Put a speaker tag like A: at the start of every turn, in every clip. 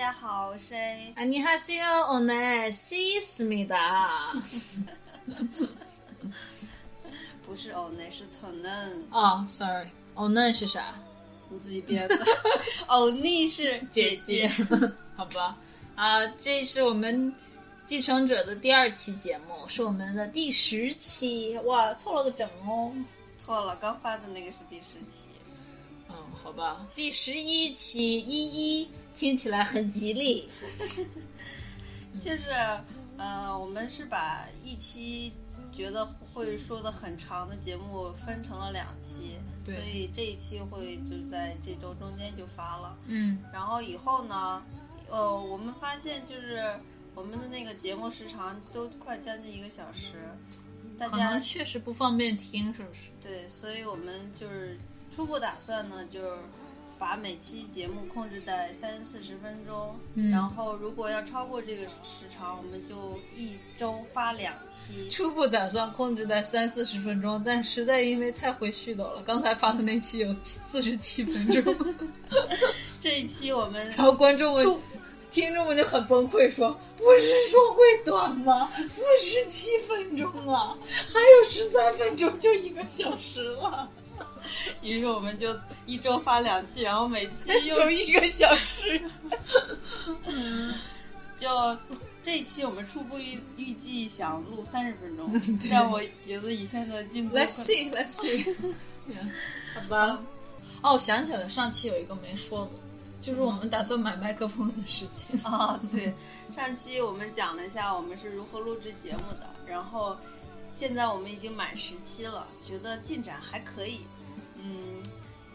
A: 家好，我是 A。
B: 안녕하세요，오늘시스미다。
A: 不是欧内，是存嫩，
B: 哦，sorry，오늘是啥？
A: 你自己编的。欧尼是姐姐。
B: 好吧，啊，这是我们继承者的第二期节目，是我们的第十期，哇，凑了个整哦。
A: 错了，刚发的那个是第十期。
B: 嗯，好吧，第十一期一一听起来很吉利。
A: 就是，呃，我们是把一期觉得会说的很长的节目分成了两期，
B: 对
A: 所以这一期会就在这周中间就发了。
B: 嗯，
A: 然后以后呢，呃，我们发现就是我们的那个节目时长都快将近一个小时，大家
B: 确实不方便听，是不是？
A: 对，所以我们就是初步打算呢，就是把每期节目控制在三四十分钟，
B: 嗯
A: 然后如果要超过这个时长，我们就一周发两期。
B: 初步打算控制在三四十分钟，但实在因为太会絮叨了，刚才发的那期有四十七分钟
A: 这一期我们
B: 然后观众们、听众们就很崩溃说：“不是说会短吗？四十七分钟啊，还有十三分钟就一个小时了，
A: 于是我们就一周发两期，然后每期又
B: 一个小时。
A: 就这一期我们初步预预计想录三十分钟，但我觉得以现在的进度
B: Let's see, let's see，好吧。哦，我想起来上期有一个没说的，就是我们打算买麦克风的事情。
A: 啊，对，上期我们讲了一下我们是如何录制节目的，然后现在我们已经满十期了，觉得进展还可以，嗯，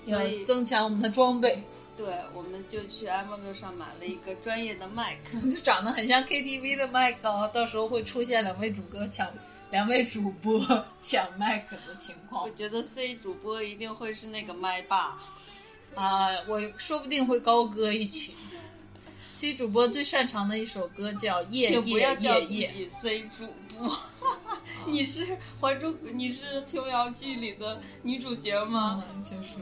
B: 要
A: 所以
B: 增强我们的装备，
A: 对，我们就去 Amazon 上买了一个专业的麦克，
B: 就长得很像 KTV 的麦克啊，到时候会出现两位主歌抢、两位主播抢麦克的情况。
A: 我觉得 C 主播一定会是那个麦霸，
B: 啊、我说不定会高歌一曲。C 主播最擅长的一首歌叫《夜
A: 请不要
B: 夜
A: 叫自
B: 夜夜》，
A: 己 C 主播，你是《还珠》你是琼瑶剧里的女主角吗？
B: 嗯，就是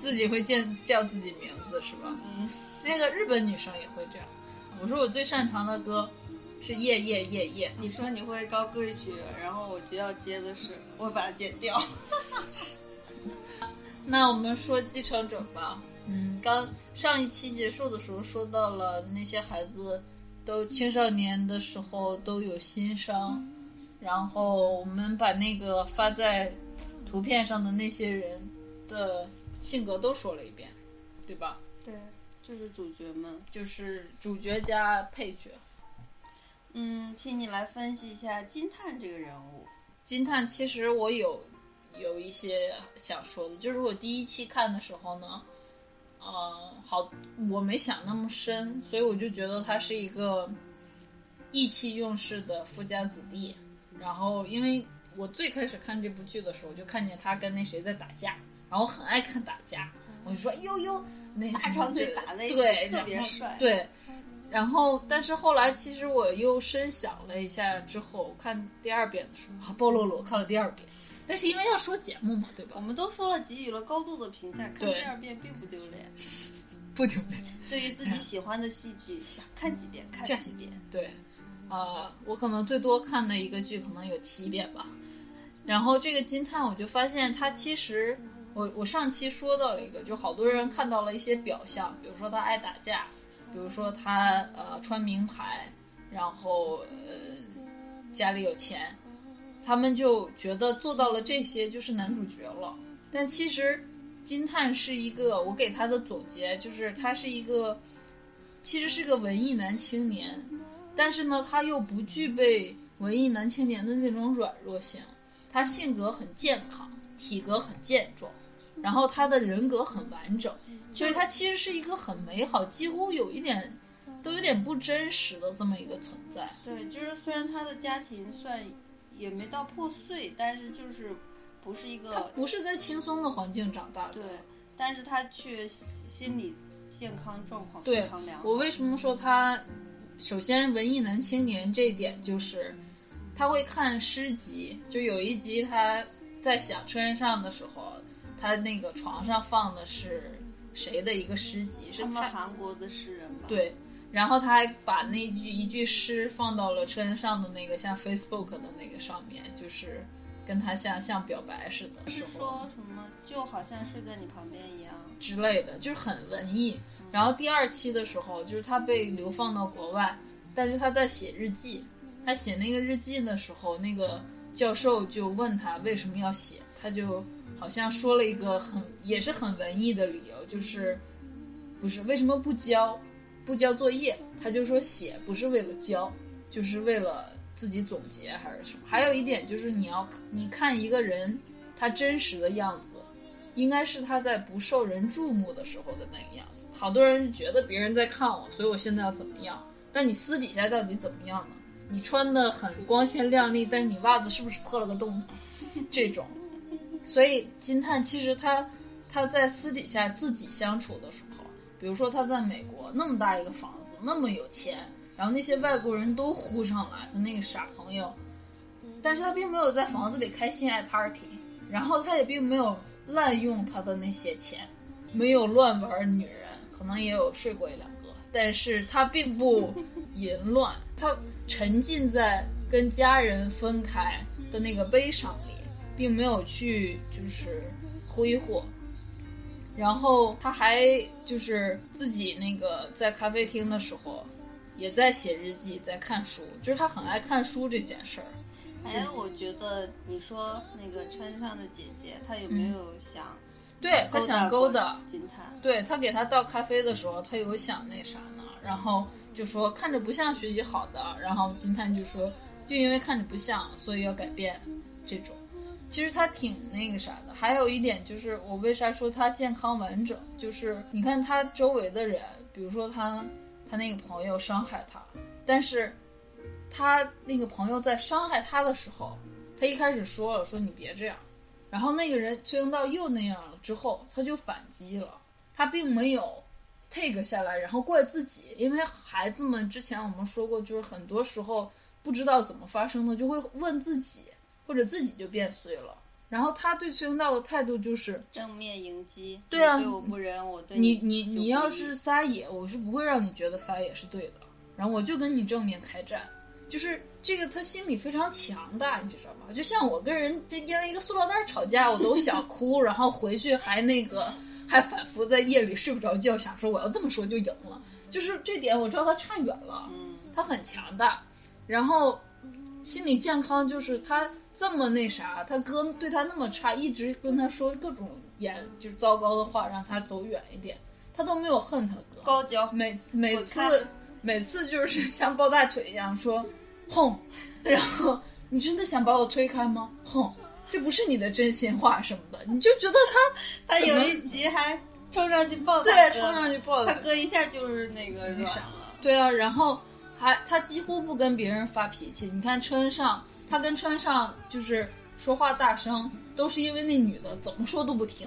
B: 自己会叫叫自己名字是吧？
A: 嗯，
B: 那个日本女生也会这样。我说我最擅长的歌是《夜夜夜夜》，
A: 你说你会高歌一曲，然后我就要接的是，我把它剪掉。
B: 那我们说继承者吧。嗯，刚上一期结束的时候说到了那些孩子都青少年的时候都有心伤，然后我们把那个发在图片上的那些人的性格都说了一遍，对吧？
A: 对，就是主角们。
B: 就是主角加配角。
A: 嗯，请你来分析一下金叹这个人物。
B: 金叹其实我有有一些想说的，就是我第一期看的时候呢，呃，好，我没想那么深，所以我就觉得他是一个意气用事的富家子弟。然后，因为我最开始看这部剧的时候，就看见他跟那谁在打架，然后很爱看打架，我就说呦呦，那
A: 大长腿打在一特别帅
B: 对。然后，但是后来其实我又深想了一下，之后看第二遍的时候，啊，暴露了，我看了第二遍。但是因为要说节目嘛，对吧
A: 我？们都说了，给予了高度的评价，看第二遍并不丢脸。
B: 不丢脸。
A: 对于自己喜欢的戏剧，想看几遍 看几遍。
B: 对，呃，我可能最多看的一个剧可能有七遍吧。然后这个金叹，我就发现他其实，我我上期说到了一个，就好多人看到了一些表象，比如说他爱打架，比如说他呃穿名牌，然后呃家里有钱，他们就觉得做到了这些就是男主角了。但其实金叹是一个，我给他的总结就是他是一个，其实是个文艺男青年，但是呢，他又不具备文艺男青年的那种软弱性，他性格很健康，体格很健壮，然后他的人格很完整，所以他其实是一个很美好，几乎有一点都有点不真实的这么一个存在。
A: 对，就是虽然他的家庭算也没到破碎，但是就是不是一
B: 他
A: 个
B: 不是在轻松的环境长大的。
A: 对，但是他却心理健康状况
B: 对
A: 非常良好。
B: 我为什么说他？首先，文艺男青年这一点就是，他会看诗集。就有一集他在想车身上的时候，他那个床上放的是谁的一个诗集？是
A: 他们韩国的诗人吧？，
B: 对。然后他还把那句一句诗放到了车身上的那个像 Facebook 的那个上面，就是跟他像像表白似的
A: 是。说什么就好像睡在你旁边一样。
B: 之类的，就是很文艺。然后第二期的时候，就是他被流放到国外，但是他在写日记。他写那个日记的时候，那个教授就问他为什么要写，他就好像说了一个很也是很文艺的理由，就是不是为什么不交不交作业？他就说写不是为了交，就是为了自己总结还是什么。还有一点就是你要你看一个人他真实的样子，应该是他在不受人注目的时候的那个样子。好多人觉得别人在看我，所以我现在要怎么样？但你私底下到底怎么样呢？你穿的很光鲜亮丽，但是你袜子是不是破了个洞？这种，所以金叹其实他他在私底下自己相处的时候，比如说他在美国那么大一个房子，那么有钱，然后那些外国人都呼上来，他那个傻朋友，但是他并没有在房子里开性爱 party，然后他也并没有滥用他的那些钱，没有乱玩女人，可能也有睡过一两个，但是他并不淫乱，他沉浸在跟家人分开的那个悲伤里，并没有去就是挥霍。然后他还就是自己那个在咖啡厅的时候，也在写日记，在看书，就是他很爱看书这件事儿。
A: 哎，我觉得你说那个车上的姐姐，她有没有想
B: 对他想勾搭，
A: 金叹？
B: 对他给他倒咖啡的时候，他有想那啥呢，然后就说看着不像学习好的，然后金叹就说就因为看着不像，所以要改变这种。其实他挺那个啥的，还有一点就是我为啥说他健康完整，就是你看他周围的人，比如说他他那个朋友伤害他，但是他那个朋友在伤害他的时候，他一开始说了说你别这样，然后那个人崔英道又那样了之后，他就反击了，他并没有 take 下来，然后怪自己，因为孩子们之前我们说过，就是很多时候不知道怎么发生的，就会问自己，或者自己就变碎了。然后他对崔英道的态度就是，
A: 正面迎击，
B: 对啊
A: 对我不仁，我对
B: 你
A: 你
B: 你你要是撒野，我是不会让你觉得撒野是对的，然后我就跟你正面开战，就是这个他心理非常强大，你知道吗？就像我跟人就因为一个塑料袋吵架，我都想哭，然后回去还那个还反复在夜里睡不着觉，想说我要这么说就赢了，就是这点我知道他差远了，
A: 嗯，
B: 他很强大，然后心理健康就是他这么那啥，他哥对他那么差，一直跟他说各种言就是糟糕的话，让他走远一点，他都没有恨他哥。
A: 高脚
B: 每每次
A: 开
B: 每次就是 像抱大腿一样说哼，然后你真的想把我推开吗？哼，这不是你的真心话什么的，你就觉得他
A: 他有一集还冲上去抱
B: 对冲上去抱他
A: 他哥一下就是那个软
B: 那啥
A: 了，
B: 对啊，然后还他几乎不跟别人发脾气。你看车恩上，他跟车恩上就是说话大声，都是因为那女的怎么说都不听，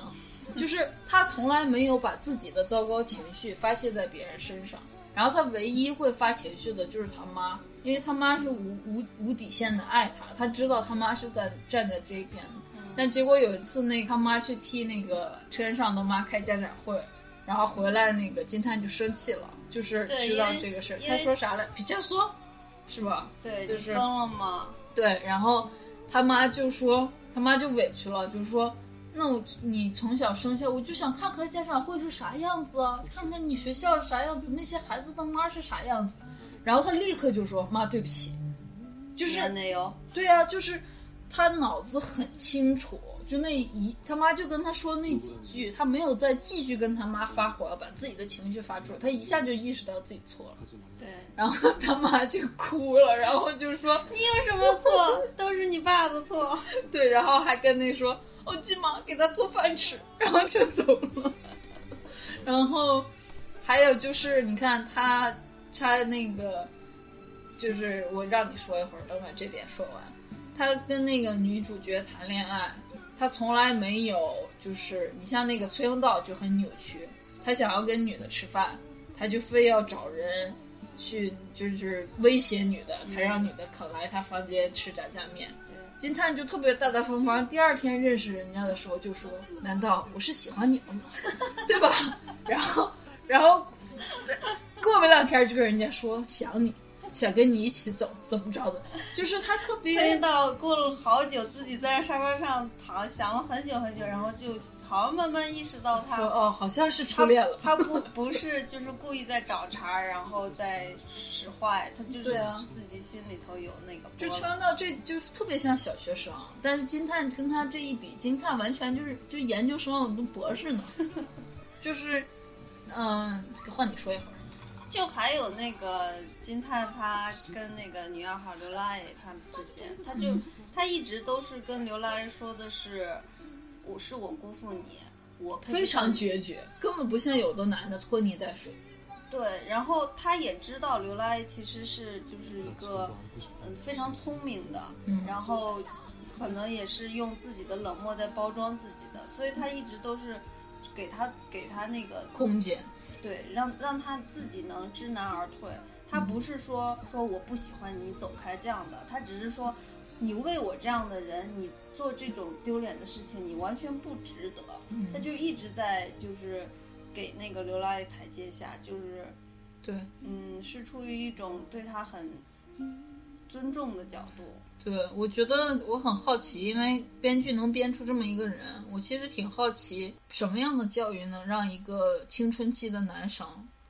B: 就是他从来没有把自己的糟糕情绪发泄在别人身上。然后他唯一会发情绪的就是他妈，因为他妈是无无无底线的爱他，他知道他妈是在站在这一边的。但结果有一次，那他妈去替那个车恩上的妈开家长会，然后回来那个金叹就生气了，就是知道这个事儿。他说啥来？比较说，是吧？
A: 对，
B: 就是
A: 了吗？
B: 对，然后他妈就说，他妈就委屈了，就说，那我你从小生下，我就想看看家长会是啥样子啊，看看你学校是啥样子，那些孩子的妈是啥样子。然后他立刻就说，妈，对不起，就是对啊，就是他脑子很清楚，就那一他妈就跟他说那几句，他没有再继续跟他妈发火，把自己的情绪发出来，他一下就意识到自己错了，
A: 对
B: 然后他妈就哭了，然后就说
A: 你有什么错？都是你爸的错。
B: 对，然后还跟那说我急忙给他做饭吃，然后就走了。然后还有就是，你看他他那个，就是我让你说一会儿，等把这点说完。他跟那个女主角谈恋爱，他从来没有就是你像那个崔英道就很扭曲，他想要跟女的吃饭，他就非要找人去就是威胁女的，才让女的肯来他房间吃炸酱面。金灿就特别大大方方，第二天认识人家的时候就说：“难道我是喜欢你了吗？对吧？”然后，然后过没两天就跟人家说想你，想跟你一起走，怎么着的？就是他特别
A: 崔到过了好久，自己在那沙发上躺，想了很久很久，然后就好像慢慢意识到他
B: 说哦，好像是初恋了。
A: 他不不是就是故意在找茬，然后在使坏，他就是自己心里头有那个
B: 就
A: 波澜
B: 穿到这就是特别像小学生，但是金叹跟他这一比，金叹完全就是就研究生都博士呢，就是嗯，换你说一会儿。
A: 就还有那个金叹，他跟那个女二号刘拉蕾他们之间，他就、
B: 嗯
A: 他一直都是跟刘拉蕾说的是，我是我辜负你，我
B: 非常决绝，根本不像有的男的拖泥带水。
A: 对，然后他也知道刘拉蕾其实是就是一个嗯非常聪明的，
B: 嗯
A: 然后可能也是用自己的冷漠在包装自己的，所以他一直都是给他给他那个
B: 空间，
A: 对，让让他自己能知难而退。他不是说说我不喜欢你走开这样的，他只是说你为我这样的人，你做这种丢脸的事情，你完全不值得。他就一直在就是给那个刘拉蕾台阶下，就是
B: 对
A: 嗯，是出于一种对他很尊重的角度。
B: 对，我觉得我很好奇，因为编剧能编出这么一个人，我其实挺好奇，什么样的教育能让一个青春期的男生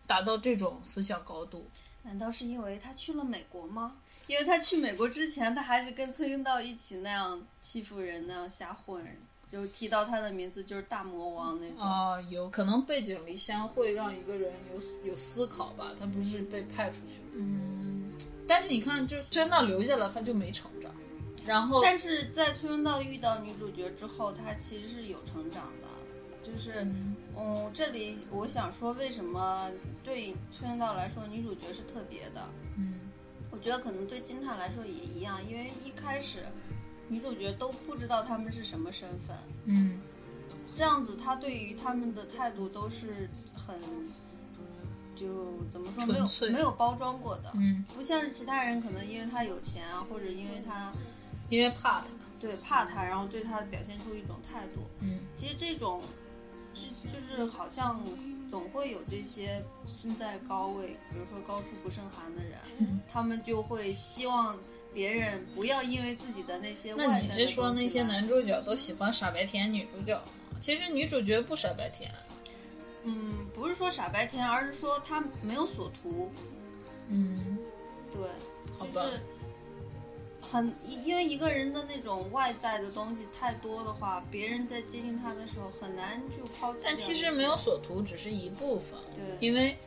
B: 达到这种思想高度？
A: 难道是因为他去了美国吗？因为他去美国之前，他还是跟崔英道一起那样欺负人，那样瞎混，就提到他的名字就是大魔王那种。
B: 啊、有可能背井离乡会让一个人有有思考吧，他不是被派出去了。嗯，但是你看，就崔英道留下了，他就没成长，然后
A: 但是在崔文道遇到女主角之后，他其实是有成长的。就是，嗯，这里我想说，为什么对崔文道来说，女主角是特别的？
B: 嗯
A: 我觉得可能对金叹来说也一样，因为一开始女主角都不知道他们是什么身份，
B: 嗯
A: 这样子他对于他们的态度都是很，就怎么说没有没有包装过的，
B: 嗯，
A: 不像是其他人可能因为他有钱啊，或者因为他
B: 因为怕他，
A: 对怕他，然后对他表现出一种态度。
B: 嗯。
A: 其实这种，是就是好像总会有这些身在高位，比如说高处不胜寒的人，
B: 嗯。
A: 他们就会希望别人不要因为自己的那些外
B: 那你是说那些男主角都喜欢傻白甜女主角吗？其实女主角不傻白甜，
A: 嗯，不是说傻白甜，而是说他没有所图，
B: 嗯，
A: 对，
B: 好吧
A: 就是很因为一个人的那种外在的东西太多的话，别人在接近他的时候很难就抛弃。
B: 但其实没有所图只是一部分，
A: 对，
B: 因为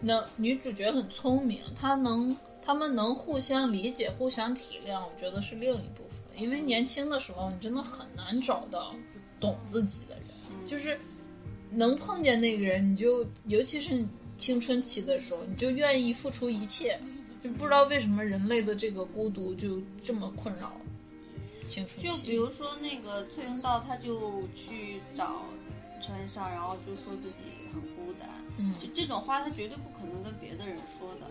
B: 那女主角很聪明，她能他们能互相理解、互相体谅，我觉得是另一部分。因为年轻的时候，你真的很难找到懂自己的人，
A: 嗯
B: 就是能碰见那个人，你就尤其是青春期的时候，你就愿意付出一切。就不知道为什么人类的这个孤独就这么困扰青春期。
A: 就比如说那个崔永道，他就去找陈上，然后就说自己很孤单，
B: 嗯
A: 就这种话他绝对不可能跟别的人说的。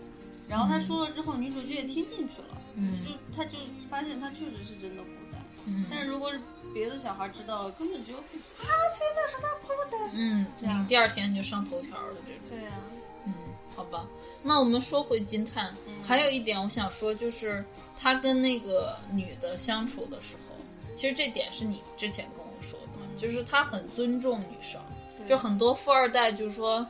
A: 然后他说了之后，女主角也听进去了，
B: 嗯
A: 就他就发现他确实是真的孤单。
B: 嗯
A: 但是如果是别的小孩知道了，根本就啊，崔永道说他孤单。
B: 嗯，
A: 这样
B: 第二天就上头条了这种。
A: 对啊，
B: 嗯，好吧，那我们说回金叹，
A: 嗯
B: 还有一点我想说，就是他跟那个女的相处的时候，其实这点是你之前跟我说的，就是他很尊重女生，就很多富二代就说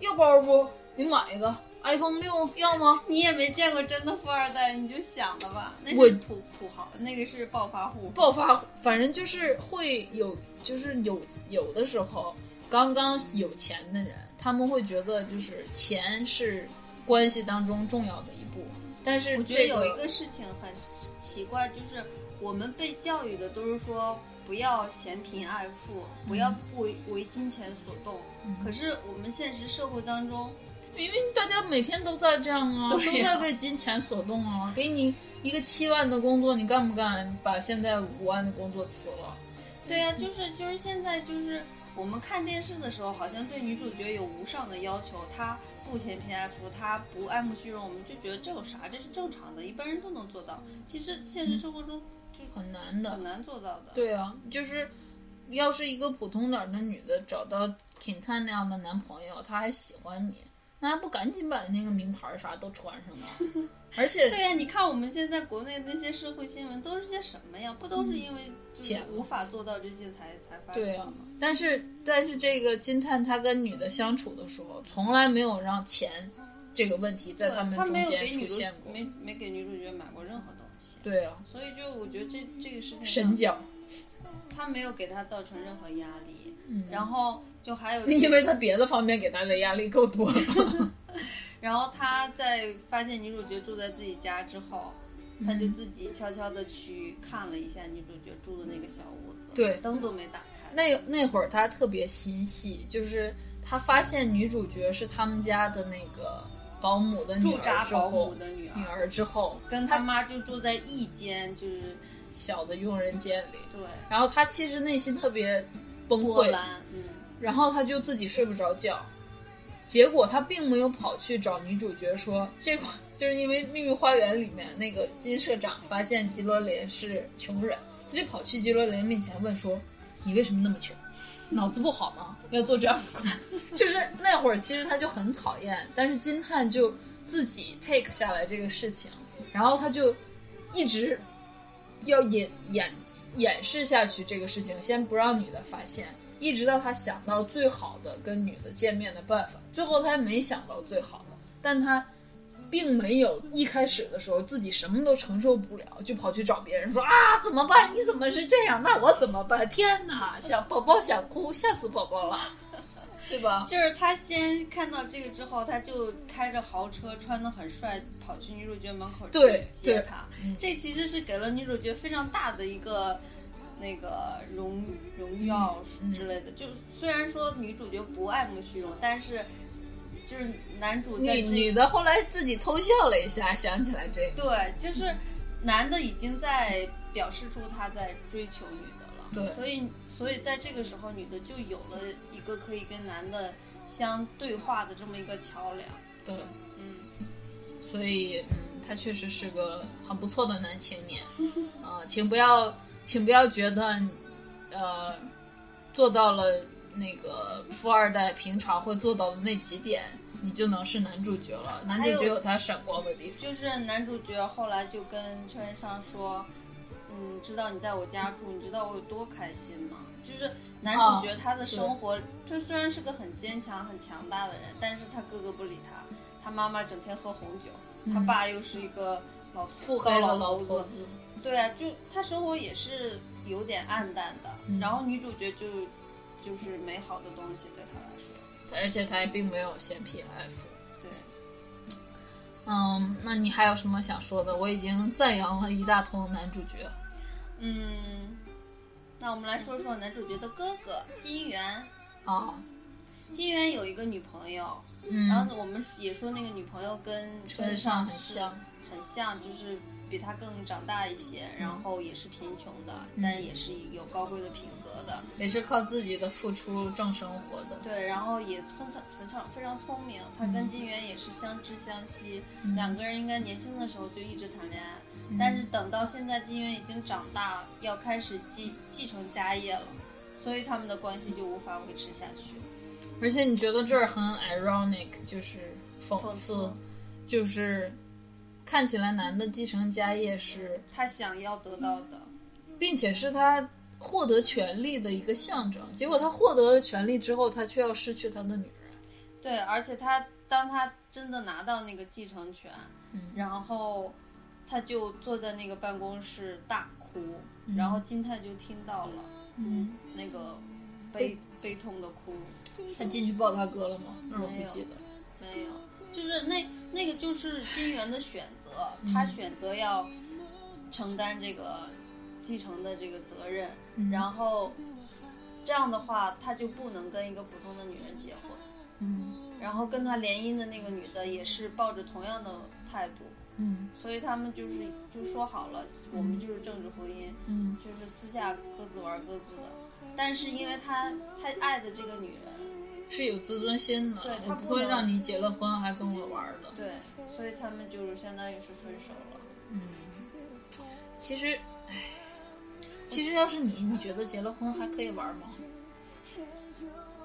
B: 要包不？你买一个 iPhone 六要吗？
A: 你也没见过真的富二代，你就想的吧，那
B: 我
A: 是土土豪，那个是暴发户。
B: 暴发，反正就是会有，就是有有的时候，刚刚有钱的人，他们会觉得就是钱是关系当中重要的一步，但是
A: 我觉得有一个事情很奇怪，就是我们被教育的都是说不要嫌贫爱富，不要不为为金钱所动。可是我们现实社会当中，
B: 因为大家每天都在这样啊，都在被金钱所动啊，给你一个七万的工作，你干不干把现在五万的工作辞了？
A: 对呀、就是就是现在就是我们看电视的时候，好像对女主角有无上的要求，她不嫌贫爱富，她不爱慕虚荣，我们就觉得这有啥？这是正常的，一般人都能做到。其实现实生活中就
B: 很难的
A: 很。难做到的。
B: 对啊，就是要是一个普通点儿的女的找到挺探那样的男朋友，他还喜欢你，那还不赶紧把那个名牌啥都穿上呢？而且
A: 对呀、你看我们现在国内那些社会新闻都是些什么呀？不都是因为
B: 钱
A: 无法做到这些才才发生
B: 对啊
A: 的吗？，
B: 但是但是这个金探他跟女的相处的时候，从来没有让钱这个问题在他们中间出现过。
A: 没没给女主角买过任何东西，
B: 对啊，
A: 所以就我觉得这这个事情
B: 神
A: 上
B: 角，
A: 他没有给她造成任何压力，
B: 嗯
A: 然后就还有
B: 因为他别的方面给他的压力够多了。
A: 然后他在发现女主角住在自己家之后，他就自己悄悄的去看了一下女主角住的那个小屋子，
B: 对。
A: 灯都没打开。
B: 那那会儿他特别心细，就是他发现女主角是他们家的那个保姆的女儿之后
A: 姆，的女
B: 女
A: 儿。
B: 儿之后，
A: 跟他妈就住在一间，就是
B: 小的佣人间里，
A: 对。
B: 然后他其实内心特别崩溃，
A: 嗯，
B: 然后他就自己睡不着觉，结果他并没有跑去找女主角说，这个就是因为《秘密花园》里面那个金社长发现吉罗林是穷人，他就跑去吉罗林面前问说：“你为什么那么穷？脑子不好吗？要做这样的？” 就是那会儿其实他就很讨厌，但是金探就自己 take 下来这个事情，然后他就一直要掩掩掩饰下去这个事情，先不让女的发现，一直到他想到最好的跟女的见面的办法，最后他还没想到最好的，但他并没有一开始的时候自己什么都承受不了，就跑去找别人说啊怎么办？你怎么是这样？那我怎么办？天哪，想宝宝想哭，吓死宝宝了，对吧？
A: 就是他先看到这个之后，他就开着豪车，穿的很帅，跑去女主角门口去
B: 对对
A: 接她。
B: 嗯
A: 这其实是给了女主角非常大的一个那个荣荣耀
B: 嗯
A: 之类的。就虽然说女主角不爱慕虚荣，但是就是男主在这
B: 女女的后来自己偷笑了一下，想起来这个，
A: 对，就是男的已经在表示出他在追求女的了。
B: 对
A: 所以所以在这个时候，女的就有了一个可以跟男的相对话的这么一个桥梁。
B: 对，
A: 嗯，
B: 所以嗯，他确实是个很不错的男青年 啊、请不要，请不要觉得呃做到了那个富二代平常会做到的那几点，你就能是男主角了。男主角有他闪光的地方。
A: 就是男主角后来就跟车仁尚说：“嗯，知道你在我家住，你知道我有多开心吗？”就是男主角他的生活，就虽然是个很坚强、很强大的人，但是他哥哥不理他，他妈妈整天喝红酒，他爸又是一个老
B: 腹黑的
A: 老头子，对啊，就他生活也是有点暗淡的。
B: 嗯
A: 然后女主角就就是美好的东西对他来说，
B: 而且他也并没有嫌贫爱富。
A: 对。
B: 嗯，那你还有什么想说的？我已经赞扬了一大通男主角。
A: 嗯，那我们来说说男主角的哥哥金元。
B: 啊，
A: 金元有一个女朋友，
B: 嗯，
A: 然后我们也说那个女朋友跟
B: 身
A: 身
B: 上很像，
A: 很像，就是比他更长大一些，然后也是贫穷的，
B: 嗯
A: 但也是有高贵的品格的。
B: 也是靠自己的付出挣生活的。
A: 对，然后也非常非常非常聪明，他跟金元也是相知相惜，
B: 嗯
A: 两个人应该年轻的时候就一直谈恋爱，但是等到现在金元已经长大，要开始继继承家业了，所以他们的关系就无法维持下去。
B: 而且你觉得这儿很 ironic，就是讽刺，就是看起来男的继承家业是，
A: 他想要得到的，
B: 并且是他获得权利的一个象征，结果他获得了权利之后，他却要失去他的女人。
A: 对，而且他当他真的拿到那个继承权，
B: 嗯
A: 然后他就坐在那个办公室大哭，然后金泰就听到了
B: 嗯，
A: 那个悲悲痛的哭。
B: 他进去抱他哥了吗？那我不记得。
A: 没有，就是那那个就是金元的选择，他选择要承担这个继承的这个责任，
B: 嗯。
A: 然后这样的话，他就不能跟一个普通的女人结婚。
B: 嗯。
A: 然后跟他联姻的那个女的也是抱着同样的态度，
B: 嗯。
A: 所以他们就是就说好了，我们就是政治婚姻，
B: 嗯。
A: 就是私下各自玩各自的。但是因为他他爱的这个女人，
B: 是有自尊心的，
A: 对
B: 我
A: 他不
B: 不会让你结了婚还跟我玩儿的。
A: 对，所以他们就是相当于是分手了。
B: 嗯，其实，唉，其实要是你，你觉得结了婚还可以玩吗？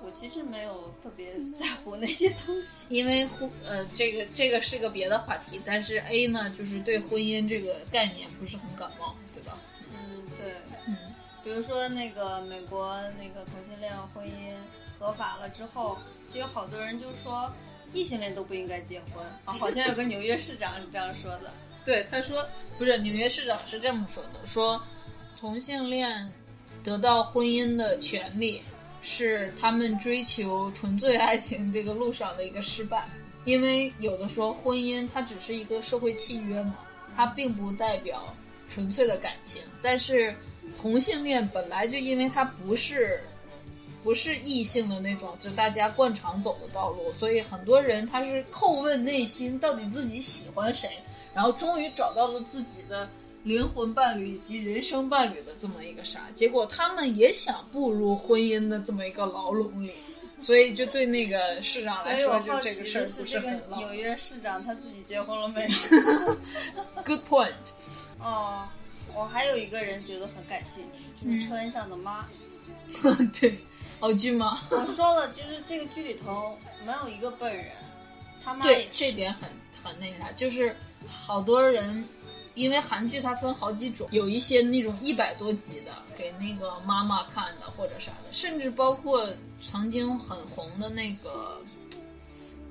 A: 我其实没有特别在乎那些东西。
B: 因为婚呃，这个这个是个别的话题，但是 A 呢，就是对婚姻这个概念不是很感冒，对吧？
A: 嗯，对。
B: 嗯
A: 比如说那个美国那个同性恋婚姻合法了之后，就有好多人就说异性恋都不应该结婚啊，好像有个纽约市长是这样说的。
B: 对，他说不是纽约市长是这么说的，说同性恋得到婚姻的权利是他们追求纯粹爱情这个路上的一个失败，因为有的说婚姻它只是一个社会契约嘛，它并不代表纯粹的感情，但是同性恋本来就因为它不是。不是异性的那种，就大家惯常走的道路，所以很多人他是叩问内心到底自己喜欢谁，然后终于找到了自己的灵魂伴侣以及人生伴侣的这么一个啥，结果他们也想步入婚姻的这么一个牢笼里，所以就对那个市长来说，就这个事儿不
A: 是这个
B: 很牢。
A: 纽约市长他自己结婚了没有
B: ？Good point，
A: 哦，我还有一个人觉得很感兴趣，就是
B: 嗯
A: 车恩上的妈。
B: 对，澳剧吗？
A: 我说了，就是这个剧里头没有一个笨人，他妈
B: 对这点很很那啥，就是好多人，因为韩剧它分好几种，有一些那种一百多集的给那个妈妈看的或者啥的，甚至包括曾经很红的那个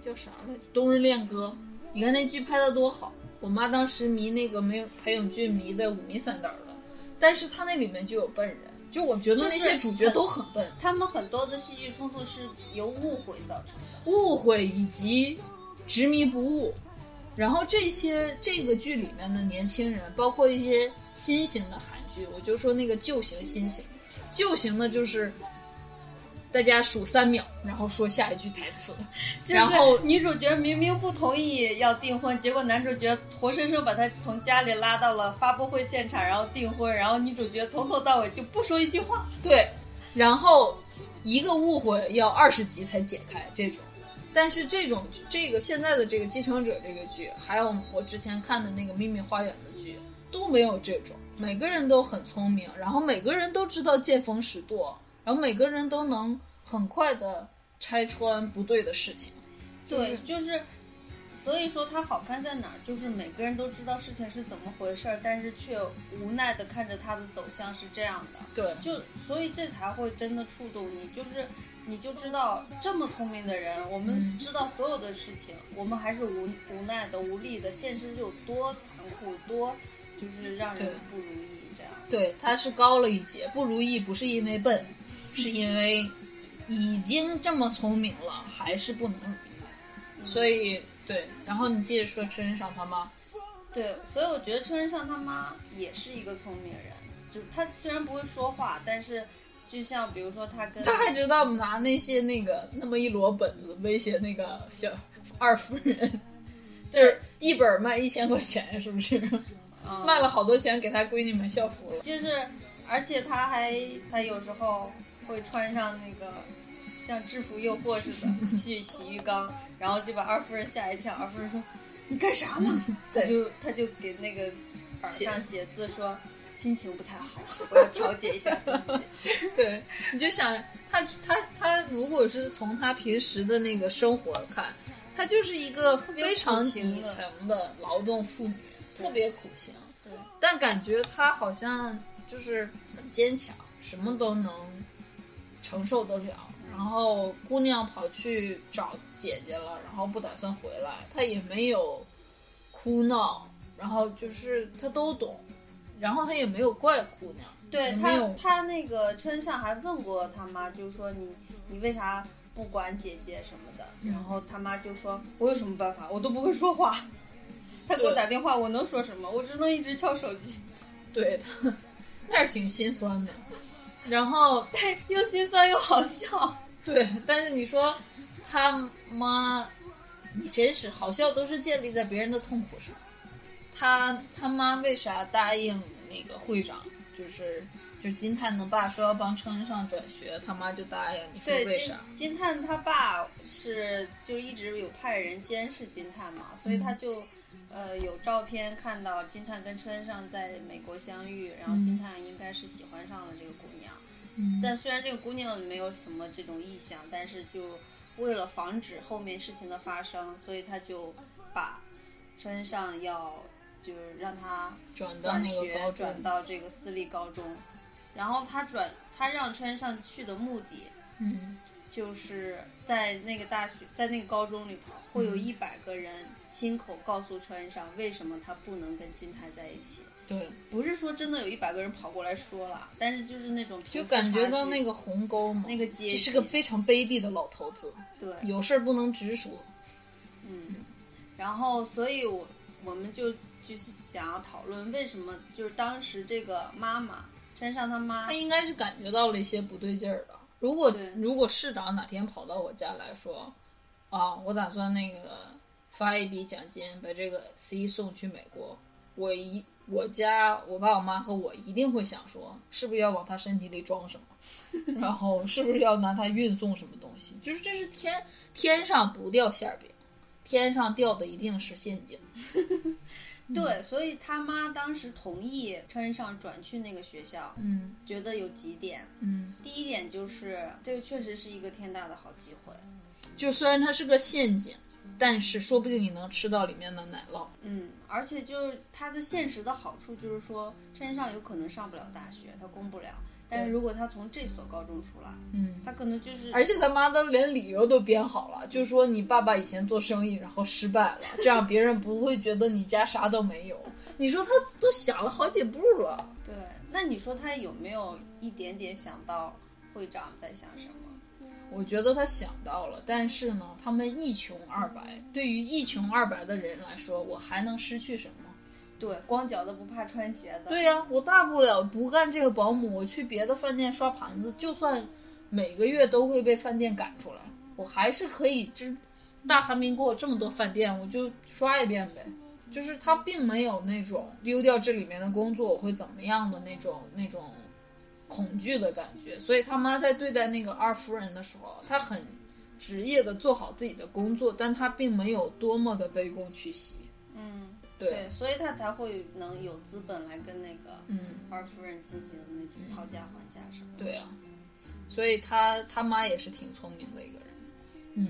B: 叫啥来着，《冬日恋歌》，你看那剧拍的多好，我妈当时迷那个没有裴勇俊迷的五迷三道的，但是他那里面就有笨人，就我觉得那些主角都很笨。
A: 他们很多的戏剧冲突是由误会造成的。
B: 误会以及执迷不悟。然后这些这个剧里面的年轻人，包括一些新型的韩剧，我就说那个旧型、新型，旧型的就是大家数三秒，然后说下一句台词，然后
A: 女主角明明不同意要订婚，结果男主角活生生把她从家里拉到了发布会现场，然后订婚，然后女主角从头到尾就不说一句话。
B: 对，然后一个误会要二十集才解开这种。但是这种这个现在的这个继承者这个剧，还有我之前看的那个秘密花园的剧，都没有这种。每个人都很聪明，然后每个人都知道见风使舵，然后每个人都能很快的拆穿不对的事情。
A: 对，就是，所以说它好看在哪儿？就是每个人都知道事情是怎么回事儿，但是却无奈的看着它的走向是这样的。
B: 对，
A: 就所以这才会真的触动你，就是你就知道这么聪明的人，我们
B: 嗯
A: 知道所有的事情，我们还是无无奈的、无力的，现实有多残酷，多就是让人不如意这样。
B: 对，他是高了一截，不如意不是因为笨，是因为已经这么聪明了，还是不能。所以对，然后你接着说车恩上他妈，
A: 对，所以我觉得车恩上他妈也是一个聪明人，就他虽然不会说话，但是就像比如说他跟
B: 他还知道拿那些那个那么一摞本子威胁那个小二夫人，就是一本卖一千块钱，是不是？
A: 嗯
B: 卖了好多钱给他闺女买校服了。
A: 就是，而且他还他有时候会穿上那个像制服诱惑似的 去洗浴缸，然后就把二夫人吓一跳。二夫人说：“你干啥呢？” 他
B: 对
A: 就他就给那个板
B: 写
A: 上写字说：“心情不太好，我要调节一下自己。
B: 对，你就想他他他，如果是从他平时的那个生活看，他就是一个非常底层的劳动妇女，特别苦情。
A: 对，
B: 但感觉他好像就是很坚强，什么都能承受得了。然后姑娘跑去找姐姐了，然后不打算回来，她也没有哭闹，然后就是她都懂，然后她也没有怪姑娘，
A: 对他
B: 也没有，
A: 他那个村上还问过他妈，就是说你你为啥不管姐姐什么的？
B: 嗯
A: 然后他妈就说：“我有什么办法？我都不会说话。他给我打电话，我能说什么？我只能一直敲手机。
B: 对他 那是挺心酸的。然后
A: 又心酸又好笑。
B: 对，但是你说他妈，你真是好笑都是建立在别人的痛苦上。他他妈为啥答应那个会长，就是就金探的爸说要帮车恩尚转学，他妈就答应。你说为啥？
A: 金探他爸是就一直有派人监视金探嘛，所以他就、呃有照片看到金探跟车恩尚在美国相遇，然后金探应该是喜欢上了这个姑娘。
B: 嗯
A: 但虽然这个姑娘没有什么这种意向，但是就为了防止后面事情的发生，所以他就把车恩尚要就是让他
B: 转到
A: 转
B: 那个高中
A: 学转，到这个私立高中，然后他转他让川上去的目的。
B: 嗯
A: 就是在那个大学，在那个高中里头，会有
B: 嗯
A: 一百个人亲口告诉川上为什么他不能跟金泰在一起。
B: 对，
A: 不是说真的有一百个人跑过来说了，但是就是那种
B: 就感觉到那
A: 个
B: 个鸿沟嘛，
A: 那个阶级，
B: 这是个非常卑鄙的老头子，
A: 对，
B: 有事儿不能直说。
A: 嗯，然后所以我我们就就是想要讨论为什么就是当时这个妈妈山上他妈
B: 他应该是感觉到了一些不对劲儿的。如果如果市长哪天跑到我家来说，啊，我打算那个发一笔奖金，把这个 C 送去美国，我一我家我爸我妈和我一定会想说，是不是要往他身体里装什么，然后是不是要拿他运送什么东西？就是这是天天上不掉馅儿饼，天上掉的一定是陷阱。
A: 对，所以他妈当时同意川上转去那个学校，
B: 嗯
A: 觉得有几点，
B: 嗯，
A: 第一点就是这个确实是一个天大的好机会，
B: 就虽然它是个陷阱，但是说不定你能吃到里面的奶酪。
A: 嗯，而且就是它的现实的好处就是说，车恩尚有可能上不了大学，他攻不了，但是如果他从这所高中出来，
B: 嗯。
A: 他可能就是
B: 而且他妈的连理由都编好了，就说你爸爸以前做生意然后失败了，这样别人不会觉得你家啥都没有。你说他都想了好几步了，
A: 对，那你说他有没有一点点想到会长在想什么？
B: 我觉得他想到了，但是呢，他们一穷二白，对于一穷二白的人来说，我还能失去什么？
A: 对，光脚的不怕穿鞋的。
B: 对呀、我大不了不干这个保姆，我去别的饭店刷盘子，就算每个月都会被饭店赶出来，我还是可以这大韩民国这么多饭店，我就刷一遍呗。就是他并没有那种丢掉这里面的工作我会怎么样的那种那种恐惧的感觉，所以他妈在对待那个二夫人的时候，他很职业的做好自己的工作，但他并没有多么的卑躬屈膝。
A: 嗯，
B: 对，
A: 对，所以他才会能有资本来跟那个
B: 嗯，
A: 二夫人进行那种讨价还价什么的。
B: 对啊，所以他他妈也是挺聪明的一个人。嗯，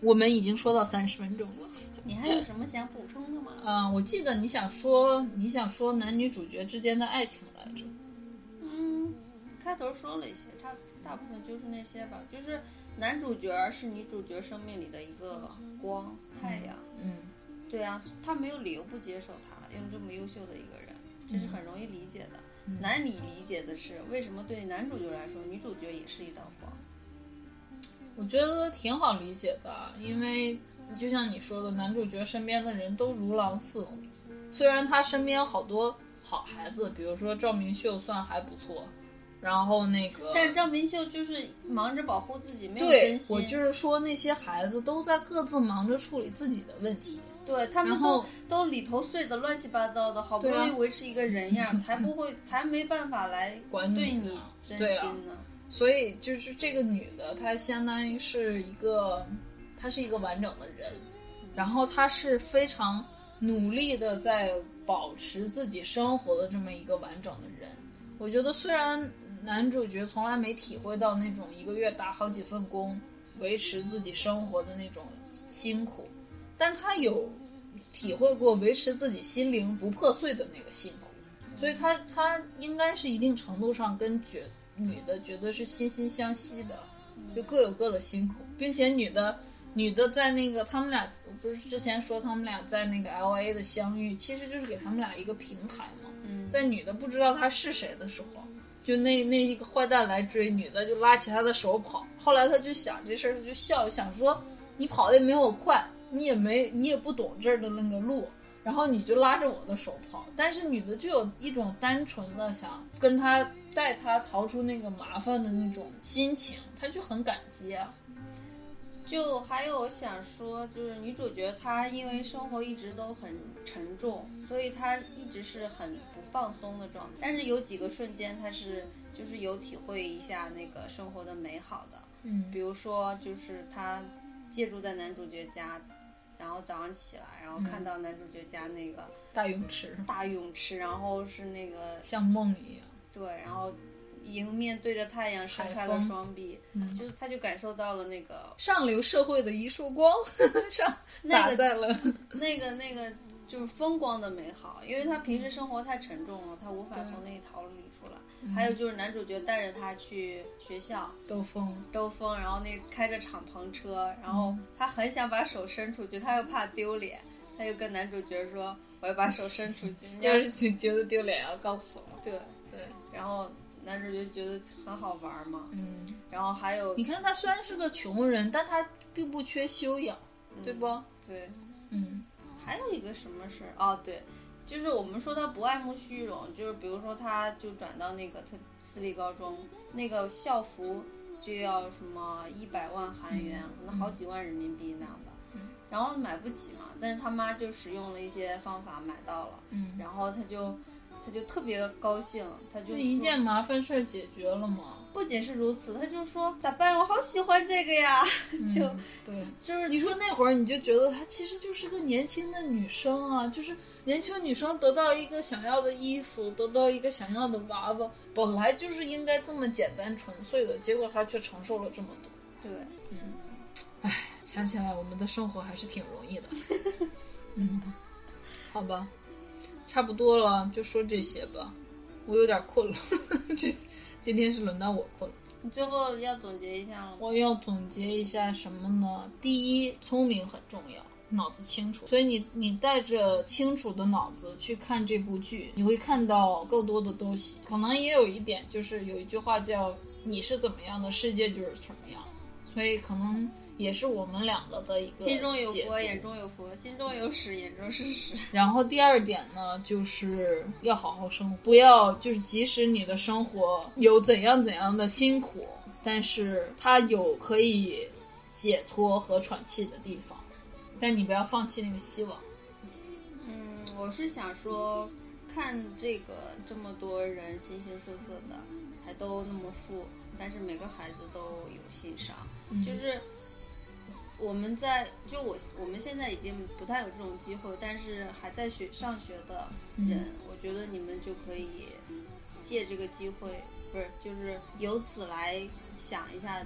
B: 我们已经说到三十分钟了。
A: 你还有什么想补充的吗？
B: 嗯、我记得你想说你想说男女主角之间的爱情来着。
A: 嗯，开头说了一些，他大部分就是那些吧，就是男主角是女主角生命里的一个光太阳。
B: 嗯
A: 对啊，他没有理由不接受他，用这么优秀的一个人，这是很容易理解的。难以理解的是，为什么对男主角来说，女主角也是一道光？
B: 我觉得挺好理解的，因为就像你说的，男主角身边的人都如狼似虎。虽然他身边好多好孩子，比如说赵明秀算还不错，然后那个，
A: 但是赵明秀就是忙着保护自己，没有
B: 对
A: 真心。
B: 我就是说那些孩子都在各自忙着处理自己的问题。
A: 对他们
B: 后
A: 都都里头碎的乱七八糟的，好不容易维持一个人样，才不会才没办法来
B: 管你
A: 对你真
B: 对啊
A: 心呢。
B: 所以就是这个女的，她相当于是一个，她是一个完整的人，然后她是非常努力的在保持自己生活的这么一个完整的人。我觉得虽然男主角从来没体会到那种一个月打好几份工维持自己生活的那种辛苦，但他有体会过维持自己心灵不破碎的那个辛苦，所以他他应该是一定程度上跟觉女的觉得是惺惺相惜的，就各有各的辛苦，并且女的女的在那个他们俩不是之前说他们俩在那个 L A 的相遇，其实就是给他们俩一个平台嘛。
A: 嗯，
B: 在女的不知道他是谁的时候，就那那一个坏蛋来追，女的就拉起他的手跑。后来他就想这事儿，他就笑，想说你跑的也没我快，你也没你也不懂这儿的那个路，然后你就拉着我的手跑。但是女的就有一种单纯的想跟他带他逃出那个麻烦的那种心情，他就很感激。
A: 就还有想说，就是女主角她因为生活一直都很沉重，所以她一直是很不放松的状态。但是有几个瞬间，她是就是有体会一下那个生活的美好的。
B: 嗯
A: 比如说，就是她借住在男主角家，然后早上起来，然后看到男主角家那个
B: 大泳池
A: 大泳池，然后是那个
B: 像梦一样。
A: 对，然后迎面对着太阳伸开了双臂，
B: 嗯
A: 就是他就感受到了那个
B: 上流社会的一束光，上
A: 那
B: 在了
A: 那个那个就是风光的美好，因为他平时生活太沉重了，他无法从那里逃离出来。还有就是男主角带着他去学校
B: 兜风。
A: 兜风，然后那开着敞篷车，然后他很想把手伸出去，他又怕丢脸，他就跟男主角说：“我要把手伸出去。”你 要
B: 要是觉觉得丢脸，要告诉我。
A: 对，
B: 对，
A: 然后男主角觉得很好玩嘛，
B: 嗯，
A: 然后还有
B: 你看他虽然是个穷人，但他并不缺修养，对不？
A: 对，
B: 嗯
A: 还有一个什么事儿？哦，对，就是我们说他不爱慕虚荣，就是比如说他就转到那个特私立高中，那个校服就要什么一百万韩元，可能好几万人民币那样的，
B: 嗯
A: 然后买不起嘛，但是他妈就使用了一些方法买到了，
B: 嗯，
A: 然后他就他就特别高兴，他就
B: 就一件麻烦事儿解决了嘛。
A: 不仅是如此，他就说咋办？我好喜欢这个呀，就
B: 嗯对，
A: 就是
B: 你说那会儿你就觉得她其实就是个年轻的女生啊，就是年轻女生得到一个想要的衣服，得到一个想要的娃娃，本来就是应该这么简单纯粹的，结果她却承受了这么多。
A: 对，嗯，唉
B: 想起来我们的生活还是挺容易的。嗯，好吧，差不多了，就说这些吧。我有点困了，这今天是轮到我困了。
A: 你最后要总结一下了吗？
B: 我要总结一下什么呢？第一，聪明很重要，脑子清楚。所以你你带着清楚的脑子去看这部剧，你会看到更多的东西。可能也有一点，就是有一句话叫“你是怎么样的，世界就是什么样”，所以可能也是我们两个的一个
A: 心中有佛，眼中有佛；心中有屎，眼中是屎。
B: 然后第二点呢，就是要好好生活，不要就是即使你的生活有怎样怎样的辛苦，但是它有可以解脱和喘气的地方，但你不要放弃那个希望。
A: 嗯，我是想说，看这个这么多人形形色色的，还都那么富，但是每个孩子都有欣赏，就是。我们在就我我们现在已经不太有这种机会，但是还在学上学的人，我觉得你们就可以借这个机会，不是就是由此来想一下，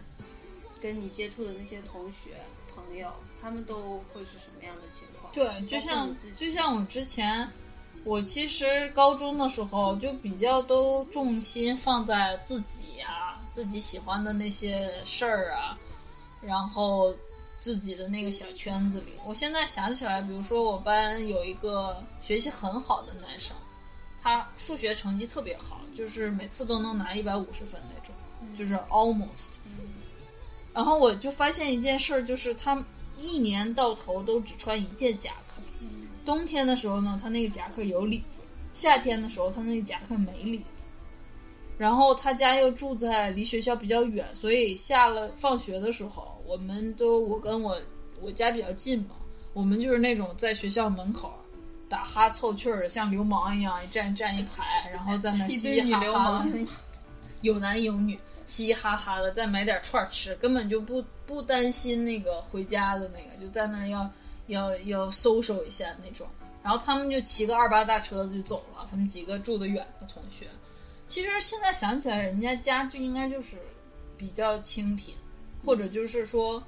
A: 跟你接触的那些同学朋友，他们都会是什么样的情况？
B: 对，就像就像我之前，我其实高中的时候就比较都重心放在自己呀、自己喜欢的那些事儿啊，然后自己的那个小圈子里。我现在想起来，比如说我班有一个学习很好的男生，他数学成绩特别好，就是每次都能拿一百五十分那种，就是 almost。然后我就发现一件事儿，就是他一年到头都只穿一件夹克。冬天的时候呢，他那个夹克有里子；夏天的时候，他那个夹克没里子。然后他家又住在离学校比较远，所以下了放学的时候，我们都我跟我我家比较近嘛，我们就是那种在学校门口打哈凑趣儿的，像流氓一样一站站一排，然后在那嘻嘻哈哈的。有男有女，嘻嘻哈哈的，再买点串儿吃，根本就不不担心那个回家的那个，就在那儿要要要搜搜一下那种。然后他们就骑个二八大车子就走了，他们几个住得远的同学。其实现在想起来，人家家具应该就是比较清贫，或者就是说，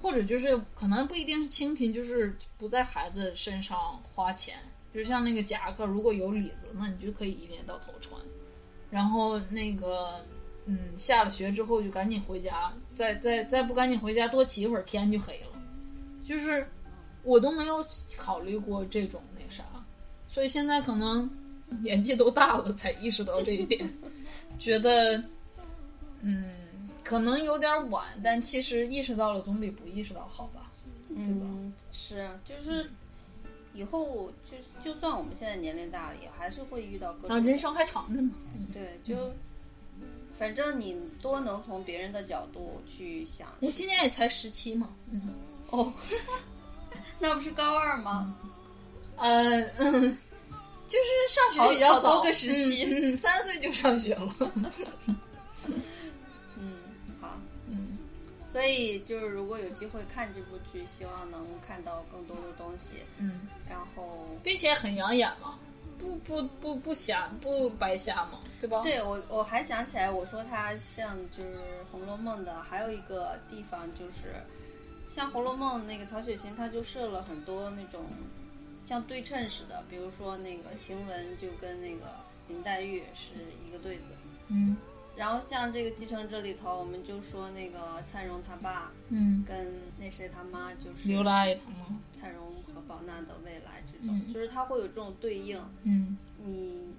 B: 或者就是可能不一定是清贫，就是不在孩子身上花钱。就像那个夹克，如果有里子，那你就可以一年到头穿。然后那个，嗯，下了学之后就赶紧回家，再再再不赶紧回家，多骑一会儿天就黑了。就是我都没有考虑过这种那啥，所以现在可能 年纪都大了才意识到这一点，觉得，嗯，可能有点晚，但其实意识到了总比不意识到好吧？
A: 嗯，是，就是以后就就算我们现在年龄大了，也还是会遇到各种
B: 啊，人生还长着呢。嗯
A: 对，就反正你多能从别人的角度去想。
B: 我今年也才十七嘛，嗯，
A: 哦，那不是高二吗？
B: 呃，嗯，就是上学比较早，
A: 好好多个时期
B: 嗯，嗯三岁就上学了，
A: 嗯，好。
B: 嗯
A: 所以就是如果有机会看这部剧，希望能看到更多的东西，
B: 嗯，
A: 然后。
B: 并且很养眼嘛，不不不不瞎不白瞎嘛，对吧？，
A: 对我，我还想起来，我说它像就是《红楼梦》的，还有一个地方就是，像《红楼梦》那个曹雪芹，他就设了很多那种像对称似的，比如说那个晴雯就跟那个林黛玉是一个对子，
B: 嗯。
A: 然后像这个《继承者》里头，我们就说那个灿荣他爸
B: 嗯，
A: 跟那谁他妈就是？灿荣和宝娜的未来这种，
B: 嗯。
A: 就是他会有这种对应，
B: 嗯，
A: 你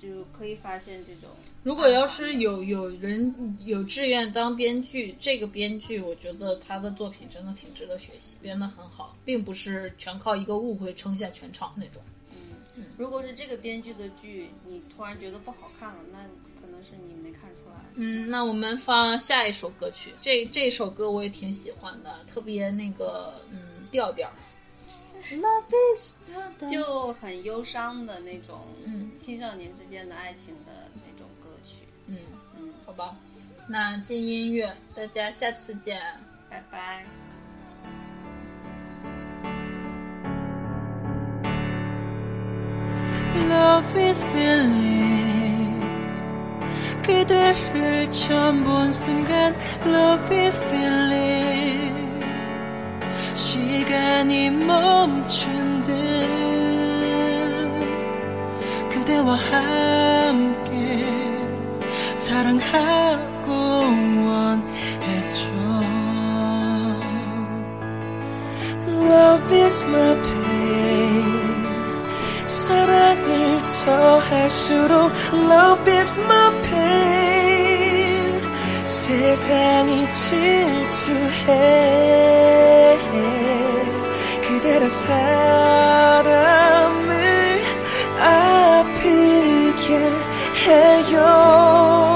A: 就可以发现这种。
B: 如果要是有有人有志愿当编剧，这个编剧我觉得他的作品真的挺值得学习，编得很好，并不是全靠一个误会撑下全场那种。
A: 嗯，如果是这个编剧的剧，你突然觉得不好看了，那可能是你没看出来。
B: 嗯，那我们放下一首歌曲，这这首歌我也挺喜欢的，特别那个嗯调调。Love is
A: 就很忧伤的那种，
B: 嗯
A: 青少年之间的爱情的那种歌曲。
B: 嗯，
A: 嗯，
B: 好吧，那进音乐，大家下次见。
A: 拜拜。
C: Love is feeling 그대를 처음 본 순간 Love is feeling 시간이 멈춘 듯 그대와 함께 사랑하고 원했죠. Love is my pain. 사랑을 더할수록 Love is my pain 세상이 질투해. 그대란 사람을 아프게 해요